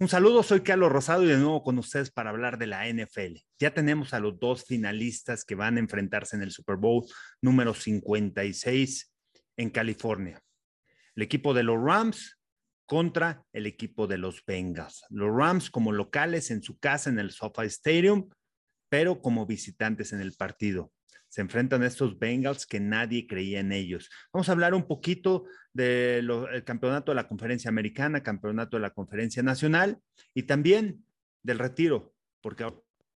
Un saludo, soy Carlos Rosado y de nuevo con ustedes para hablar de la NFL. Ya tenemos a los dos finalistas que van a enfrentarse en el Super Bowl número 56 en California. El equipo de los Rams contra el equipo de los Bengals. Los Rams como locales en su casa en el SoFi Stadium, pero como visitantes en el partido se enfrentan a estos Bengals que nadie creía en ellos. Vamos a hablar un poquito del campeonato de la conferencia americana, campeonato de la conferencia nacional y también del retiro, porque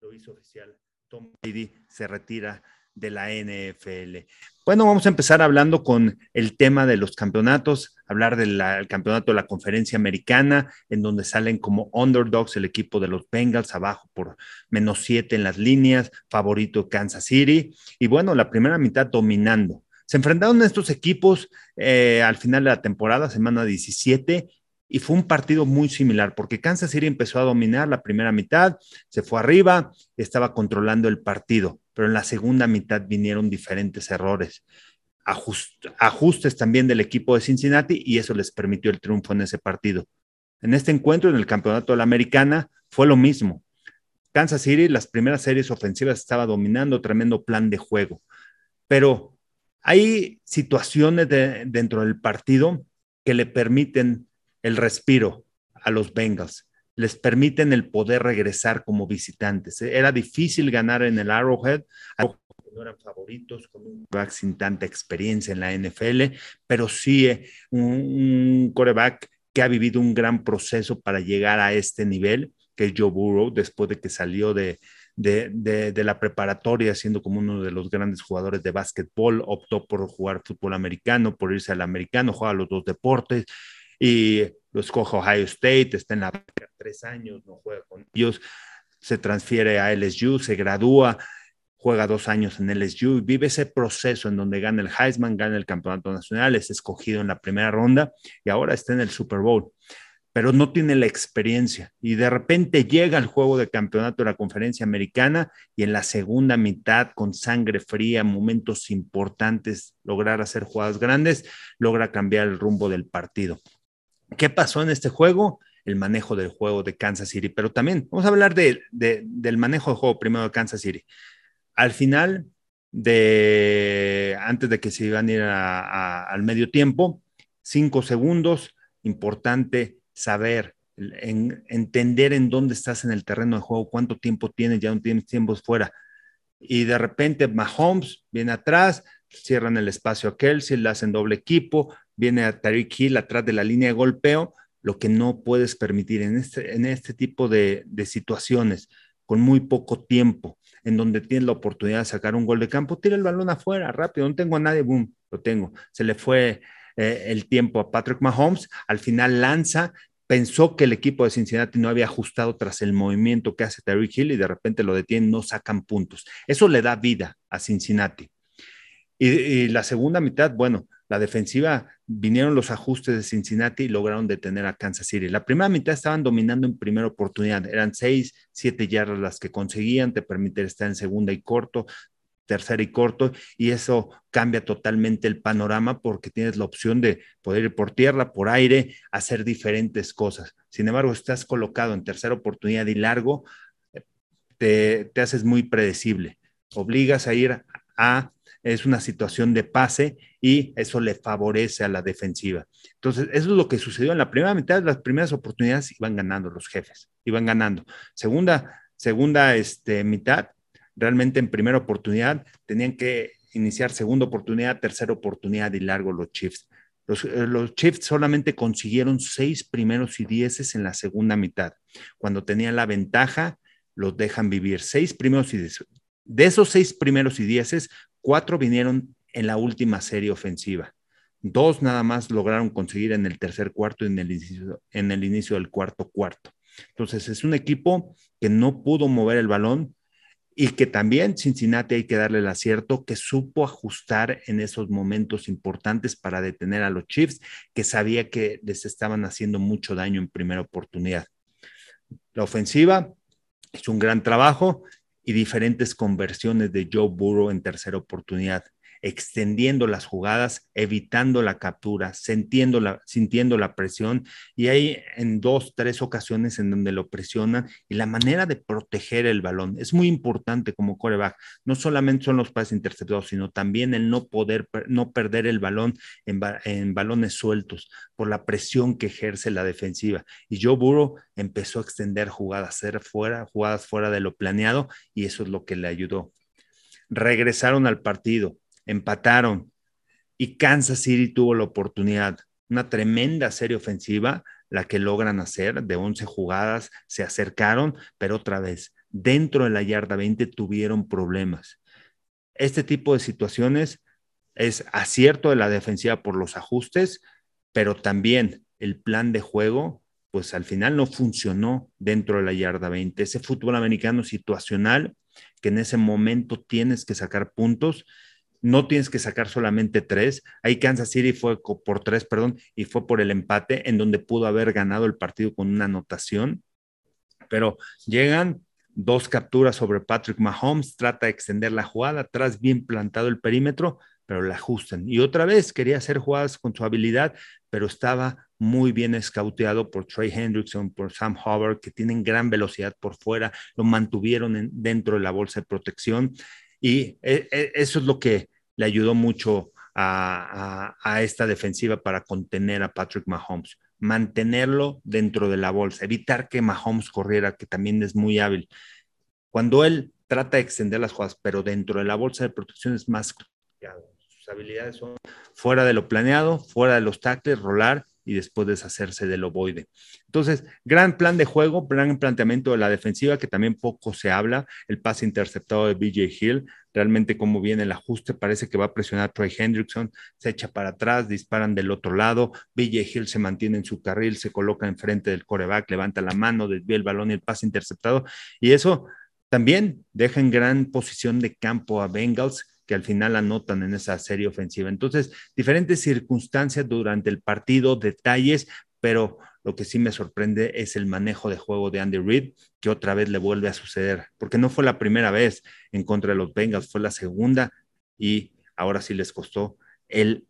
lo hizo oficial. Tom Brady se retira de la NFL. Bueno, vamos a empezar hablando con el tema de los campeonatos, hablar del campeonato de la conferencia americana, en donde salen como underdogs el equipo de los Bengals abajo por menos siete en las líneas, favorito Kansas City, y bueno, la primera mitad dominando. Se enfrentaron estos equipos eh, al final de la temporada, semana 17, y fue un partido muy similar porque Kansas City empezó a dominar la primera mitad, se fue arriba, estaba controlando el partido, pero en la segunda mitad vinieron diferentes errores, ajustes también del equipo de Cincinnati y eso les permitió el triunfo en ese partido. En este encuentro, en el campeonato de la Americana, fue lo mismo. Kansas City, las primeras series ofensivas estaba dominando, tremendo plan de juego, pero hay situaciones dentro del partido que le permiten el respiro a los Bengals. Les permiten el poder regresar como visitantes. Era difícil ganar en el Arrowhead, no eran favoritos con un coreback sin tanta experiencia en la NFL, pero sí eh, un, coreback que ha vivido un gran proceso para llegar a este nivel, que es Joe Burrow, después de que salió de, de, la preparatoria, siendo como uno de los grandes jugadores de básquetbol, optó por jugar fútbol americano, por irse al americano, juega los dos deportes, y lo escoge Ohio State, está en la tres años, no juega con ellos, se transfiere a LSU, se gradúa, juega dos años en LSU, vive ese proceso en donde gana el Heisman, gana el campeonato nacional, es escogido en la primera ronda y ahora está en el Super Bowl, pero no tiene la experiencia y de repente llega al juego de campeonato de la conferencia americana y en la segunda mitad con sangre fría, momentos importantes, lograr hacer jugadas grandes, logra cambiar el rumbo del partido. ¿Qué pasó en este juego? El manejo del juego de Kansas City, pero también vamos a hablar de, del manejo del juego primero de Kansas City. Al final de, antes de que se iban a ir al medio tiempo, cinco segundos, importante saber, entender en dónde estás en el terreno de juego, cuánto tiempo tienes, ya no tienes tiempos fuera. Y de repente Mahomes viene atrás, cierran el espacio a Kelsey, le hacen doble equipo, viene a Tariq Hill atrás de la línea de golpeo, lo que no puedes permitir en este, en este tipo de, situaciones, con muy poco tiempo, en donde tienes la oportunidad de sacar un gol de campo, tira el balón afuera, rápido, no tengo a nadie, boom, lo tengo. Se le fue eh, el tiempo a Patrick Mahomes, al final lanza, pensó que el equipo de Cincinnati no había ajustado tras el movimiento que hace Tariq Hill y de repente lo detienen, no sacan puntos. Eso le da vida a Cincinnati. y la segunda mitad, bueno, la defensiva vinieron los ajustes de Cincinnati y lograron detener a Kansas City. La primera mitad estaban dominando en primera oportunidad, eran seis, siete yardas las que conseguían, te permite estar en segunda y corto, tercera y corto, y eso cambia totalmente el panorama porque tienes la opción de poder ir por tierra, por aire, hacer diferentes cosas. Sin embargo, estás colocado en tercera oportunidad y largo, te, te haces muy predecible. Obligas a ir a es una situación de pase y eso le favorece a la defensiva. Entonces, eso es lo que sucedió en la primera mitad, las primeras oportunidades iban ganando los jefes, iban ganando. Segunda, segunda este, mitad, realmente en primera oportunidad tenían que iniciar segunda oportunidad, tercera oportunidad y largo los Chiefs. Los, eh, los, Chiefs solamente consiguieron seis primeros y dieces en la segunda mitad. Cuando tenían la ventaja, los dejan vivir. Seis primeros y dieces. De esos seis primeros y dieces, Cuatro vinieron en la última serie ofensiva. Dos nada más lograron conseguir en el tercer cuarto y en el inicio, del cuarto cuarto. Entonces es un equipo que no pudo mover el balón y que también Cincinnati hay que darle el acierto, que supo ajustar en esos momentos importantes para detener a los Chiefs, que sabía que les estaban haciendo mucho daño en primera oportunidad. La ofensiva es un gran trabajo y diferentes conversiones de Joe Burrow en tercera oportunidad. Extendiendo las jugadas, evitando la captura, sintiendo la, sintiendo la presión. Y hay en dos, tres ocasiones en donde lo presionan y la manera de proteger el balón es muy importante como coreback. No solamente son los pases interceptados, sino también el no poder, no perder el balón en, balones sueltos por la presión que ejerce la defensiva. Y Joe Burrow empezó a extender jugadas, hacer fuera, jugadas fuera de lo planeado y eso es lo que le ayudó. Regresaron al partido, empataron y Kansas City tuvo la oportunidad, una tremenda serie ofensiva, la que logran hacer de 11 jugadas, se acercaron, pero otra vez, dentro de la yarda 20 tuvieron problemas. Este tipo de situaciones es acierto de la defensiva por los ajustes, pero también el plan de juego pues al final no funcionó dentro de la yarda 20. Ese fútbol americano situacional que en ese momento tienes que sacar puntos, no tienes que sacar solamente tres. Ahí Kansas City fue por tres, perdón, y fue por el empate en donde pudo haber ganado el partido con una anotación. Pero llegan dos capturas sobre Patrick Mahomes, trata de extender la jugada, atrás bien plantado el perímetro, pero la ajustan. Y otra vez quería hacer jugadas con su habilidad, pero estaba muy bien escauteado por Trey Hendrickson, por Sam Hubbard, que tienen gran velocidad por fuera, lo mantuvieron dentro de la bolsa de protección. Y e, e, eso es lo que le ayudó mucho a, a esta defensiva para contener a Patrick Mahomes mantenerlo dentro de la bolsa, evitar que Mahomes corriera, que también es muy hábil. Cuando él trata de extender las jugadas, pero dentro de la bolsa de protección es más sus habilidades son fuera de lo planeado, fuera de los tackles, rolar y después deshacerse del ovoide. Entonces, gran plan de juego, gran planteamiento de la defensiva, que también poco se habla, el pase interceptado de BJ Hill, realmente cómo viene el ajuste, parece que va a presionar a Troy Hendrickson, se echa para atrás, disparan del otro lado, BJ Hill se mantiene en su carril, se coloca enfrente del coreback, levanta la mano, desvía el balón y el pase interceptado, y eso también deja en gran posición de campo a Bengals, que al final anotan en esa serie ofensiva. Entonces, diferentes circunstancias durante el partido, detalles, pero lo que sí me sorprende es el manejo de juego de Andy Reid, que otra vez le vuelve a suceder, porque no fue la primera vez en contra de los Bengals, fue la segunda y ahora sí les costó el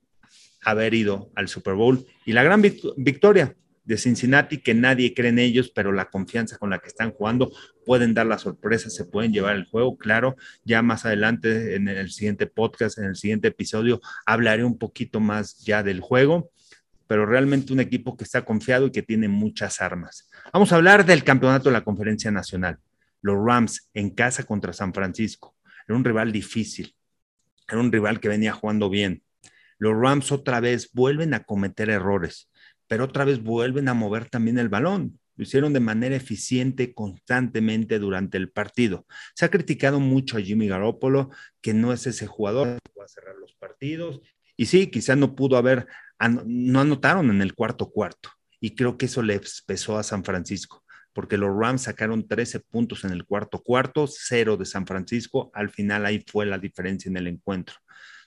haber ido al Super Bowl y la gran victoria de Cincinnati que nadie cree en ellos, pero la confianza con la que están jugando pueden dar la sorpresa, se pueden llevar el juego, claro. Ya más adelante en el siguiente podcast, en el siguiente episodio, hablaré un poquito más ya del juego, pero realmente un equipo que está confiado y que tiene muchas armas. Vamos a hablar del campeonato de la Conferencia Nacional. Los Rams en casa contra San Francisco. Era un rival difícil, era un rival que venía jugando bien. Los Rams otra vez vuelven a cometer errores pero otra vez vuelven a mover también el balón. Lo hicieron de manera eficiente constantemente durante el partido. Se ha criticado mucho a Jimmy Garoppolo, que no es ese jugador que cerrar los partidos. Y sí, quizá no pudo haber, no anotaron en el cuarto cuarto. Y creo que eso le pesó a San Francisco, porque los Rams sacaron 13 puntos en el cuarto cuarto, cero de San Francisco. Al final ahí fue la diferencia en el encuentro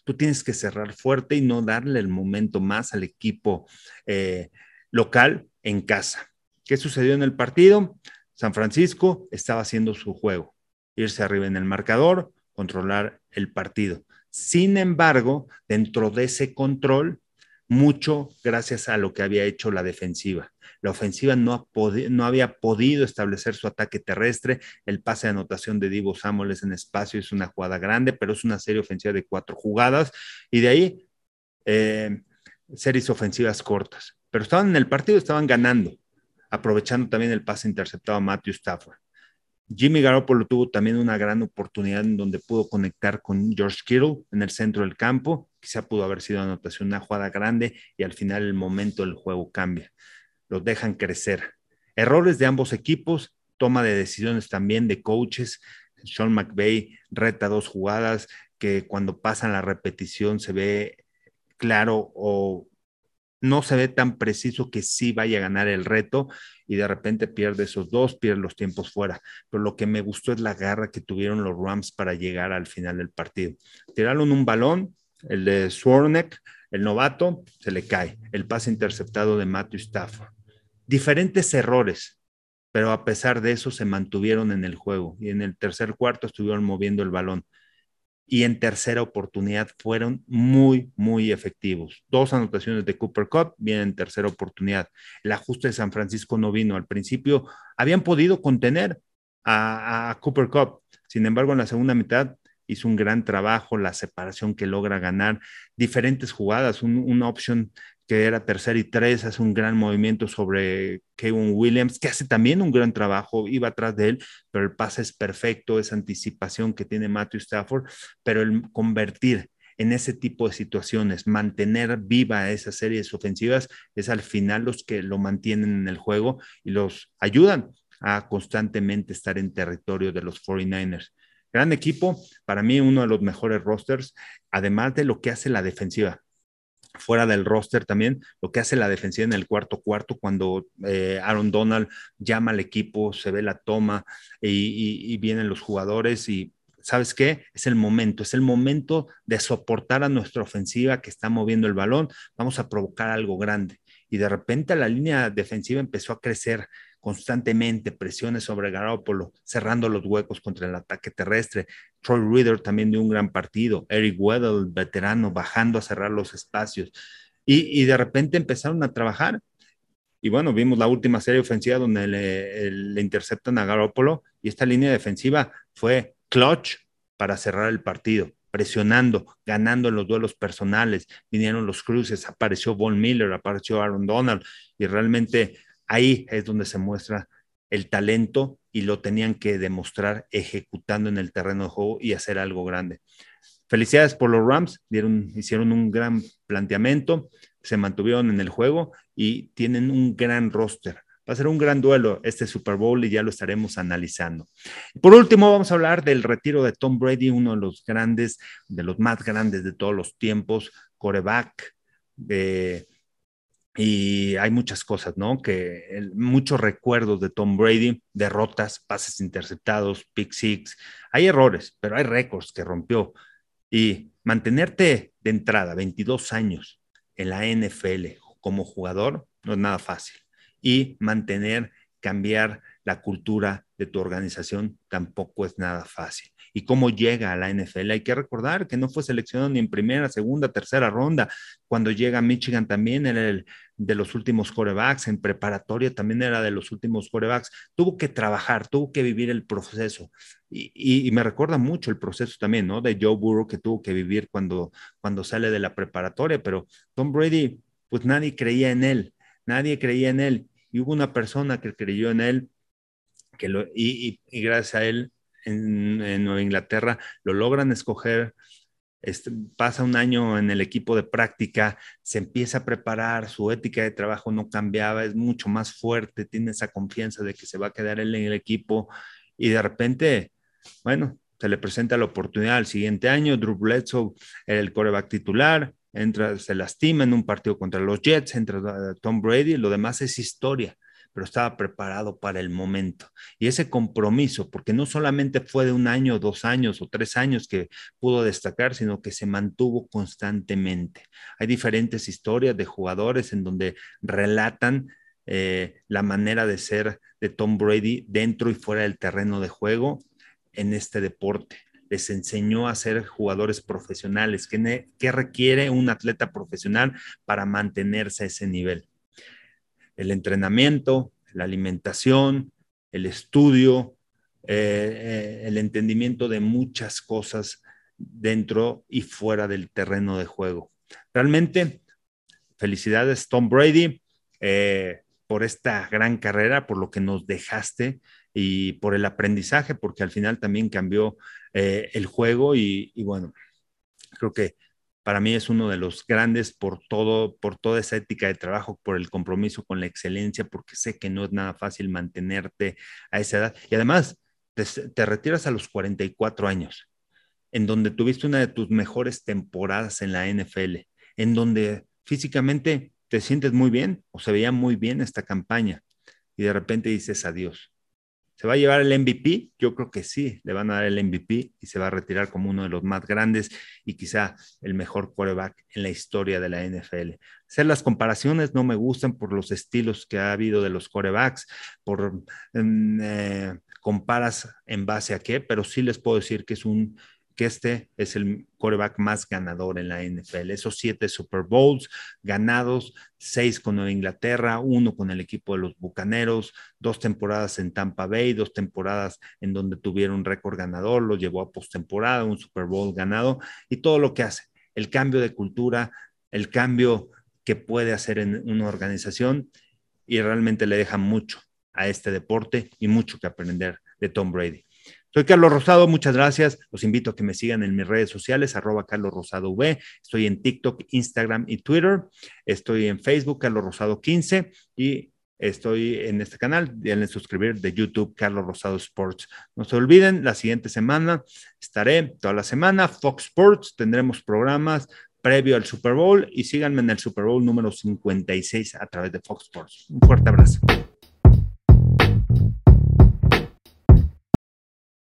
tú tienes que cerrar fuerte y no darle el momento más al equipo eh, local en casa. ¿Qué sucedió en el partido? San Francisco estaba haciendo su juego, irse arriba en el marcador, controlar el partido. Sin embargo, dentro de ese control, mucho gracias a lo que había hecho la defensiva. La ofensiva no, no, había podido establecer su ataque terrestre. El pase de anotación de Divo Samuel en espacio, es una jugada grande, pero es una serie ofensiva de cuatro jugadas. Y de ahí, eh, series ofensivas cortas. Pero estaban en el partido, estaban ganando, aprovechando también el pase interceptado a Matthew Stafford. Jimmy Garoppolo tuvo también una gran oportunidad en donde pudo conectar con George Kittle en el centro del campo. Quizá pudo haber sido anotación, una jugada grande y al final el momento del juego cambia los dejan crecer. Errores de ambos equipos, toma de decisiones también de coaches. Sean McVay reta dos jugadas que cuando pasan la repetición se ve claro o no se ve tan preciso que sí vaya a ganar el reto y de repente pierde esos dos, pierde los tiempos fuera. Pero lo que me gustó es la garra que tuvieron los Rams para llegar al final del partido. Tiraron un balón, el de Swarneck, el novato, se le cae. El pase interceptado de Matthew Stafford diferentes errores, pero a pesar de eso se mantuvieron en el juego y en el tercer cuarto estuvieron moviendo el balón. y en tercera oportunidad fueron muy, muy efectivos. Dos anotaciones de Cooper Cup vienen en tercera oportunidad. El ajuste de San Francisco no vino. Al principio habían podido contener a, Cooper Cup. Sin embargo, en la segunda mitad hizo un gran trabajo, la separación que logra ganar, diferentes jugadas, una opción que era tercera y tres, hace un gran movimiento sobre Kevin Williams, que hace también un gran trabajo, iba atrás de él, pero el pase es perfecto, esa anticipación que tiene Matthew Stafford, pero el convertir en ese tipo de situaciones, mantener viva esas series ofensivas, es al final los que lo mantienen en el juego y los ayudan a constantemente estar en territorio de los 49ers. Gran equipo, para mí uno de los mejores rosters, además de lo que hace la defensiva fuera del roster también, lo que hace la defensiva en el cuarto cuarto, cuando eh, Aaron Donald llama al equipo, se ve la toma y, vienen los jugadores y ¿sabes qué? Es el momento, es el momento de soportar a nuestra ofensiva que está moviendo el balón, vamos a provocar algo grande. Y de repente la línea defensiva empezó a crecer constantemente, presiones sobre Garoppolo, cerrando los huecos contra el ataque terrestre. Troy Reader también de un gran partido. Eric Weddle, veterano, bajando a cerrar los espacios. Y, de repente empezaron a trabajar. Y bueno, vimos la última serie ofensiva donde le, interceptan a Garoppolo y esta línea defensiva fue clutch para cerrar el partido presionando, ganando en los duelos personales, vinieron los cruces, apareció Von Miller, apareció Aaron Donald y realmente ahí es donde se muestra el talento y lo tenían que demostrar ejecutando en el terreno de juego y hacer algo grande. Felicidades por los Rams, hicieron un gran planteamiento, se mantuvieron en el juego y tienen un gran roster. Va a ser un gran duelo este Super Bowl y ya lo estaremos analizando. Por último, vamos a hablar del retiro de Tom Brady, uno de los grandes, de los más grandes de todos los tiempos, coreback, de y hay muchas cosas, ¿no? Que muchos recuerdos de Tom Brady, derrotas, pases interceptados, pick six. Hay errores, pero hay récords que rompió. Y mantenerte de entrada 22 años en la NFL como jugador no es nada fácil. Y mantener, cambiar la cultura de tu organización tampoco es nada fácil y cómo llega a la NFL. Hay que recordar que no fue seleccionado ni en primera, segunda, tercera ronda. Cuando llega a Michigan también era el de los últimos corebacks, en preparatoria también era de los últimos corebacks. Tuvo que trabajar, tuvo que vivir el proceso. Y, me recuerda mucho el proceso también, ¿no? De Joe Burrow que tuvo que vivir cuando, cuando sale de la preparatoria, pero Tom Brady, pues nadie creía en él, nadie creía en él. Y hubo una persona que creyó en él, que y gracias a él en, Nueva Inglaterra, lo logran escoger, este, pasa un año en el equipo de práctica, se empieza a preparar, su ética de trabajo no cambiaba, es mucho más fuerte, tiene esa confianza de que se va a quedar él en el equipo y de repente, bueno, se le presenta la oportunidad al siguiente año, Drew Bledsoe el coreback titular, entra, se lastima en un partido contra los Jets, entra Tom Brady, lo demás es historia pero estaba preparado para el momento. Y ese compromiso, porque no solamente fue de un año, dos años o tres años que pudo destacar, sino que se mantuvo constantemente. Hay diferentes historias de jugadores en donde relatan eh, la manera de ser de Tom Brady dentro y fuera del terreno de juego en este deporte les enseñó a ser jugadores profesionales, ¿Qué requiere un atleta profesional para mantenerse a ese nivel el entrenamiento, la alimentación, el estudio, eh, eh, el entendimiento de muchas cosas dentro y fuera del terreno de juego. Realmente, felicidades Tom Brady eh, por esta gran carrera, por lo que nos dejaste y por el aprendizaje, porque al final también cambió el juego y, bueno, creo que para mí es uno de los grandes por todo, por toda esa ética de trabajo, por el compromiso con la excelencia, porque sé que no es nada fácil mantenerte a esa edad. Y además, te, retiras a los 44 años, en donde tuviste una de tus mejores temporadas en la NFL, en donde físicamente te sientes muy bien o se veía muy bien esta campaña y de repente dices adiós. ¿Se va a llevar el MVP? Yo creo que sí, le van a dar el MVP y se va a retirar como uno de los más grandes y quizá el mejor quarterback en la historia de la NFL. Hacer las comparaciones no me gustan por los estilos que ha habido de los quarterbacks, por mm, eh, comparas en base a qué, pero sí les puedo decir que es un que este es el quarterback más ganador en la NFL. Esos siete Super Bowls ganados, seis con Nueva Inglaterra, uno con el equipo de los Bucaneros, dos temporadas en Tampa Bay, dos temporadas en donde tuvieron récord ganador, lo llevó a postemporada, un Super Bowl ganado y todo lo que hace, el cambio de cultura, el cambio que puede hacer en una organización y realmente le deja mucho a este deporte y mucho que aprender de Tom Brady. Soy Carlos Rosado, muchas gracias. Los invito a que me sigan en mis redes sociales, arroba Carlos Rosado V. Estoy en TikTok, Instagram y Twitter. Estoy en Facebook, Carlos Rosado 15 y estoy en este canal. Denle suscribir de YouTube, Carlos Rosado Sports. No se olviden, la siguiente semana estaré toda la semana. Fox Sports, tendremos programas previo al Super Bowl y síganme en el Super Bowl número 56 a través de Fox Sports. Un fuerte abrazo.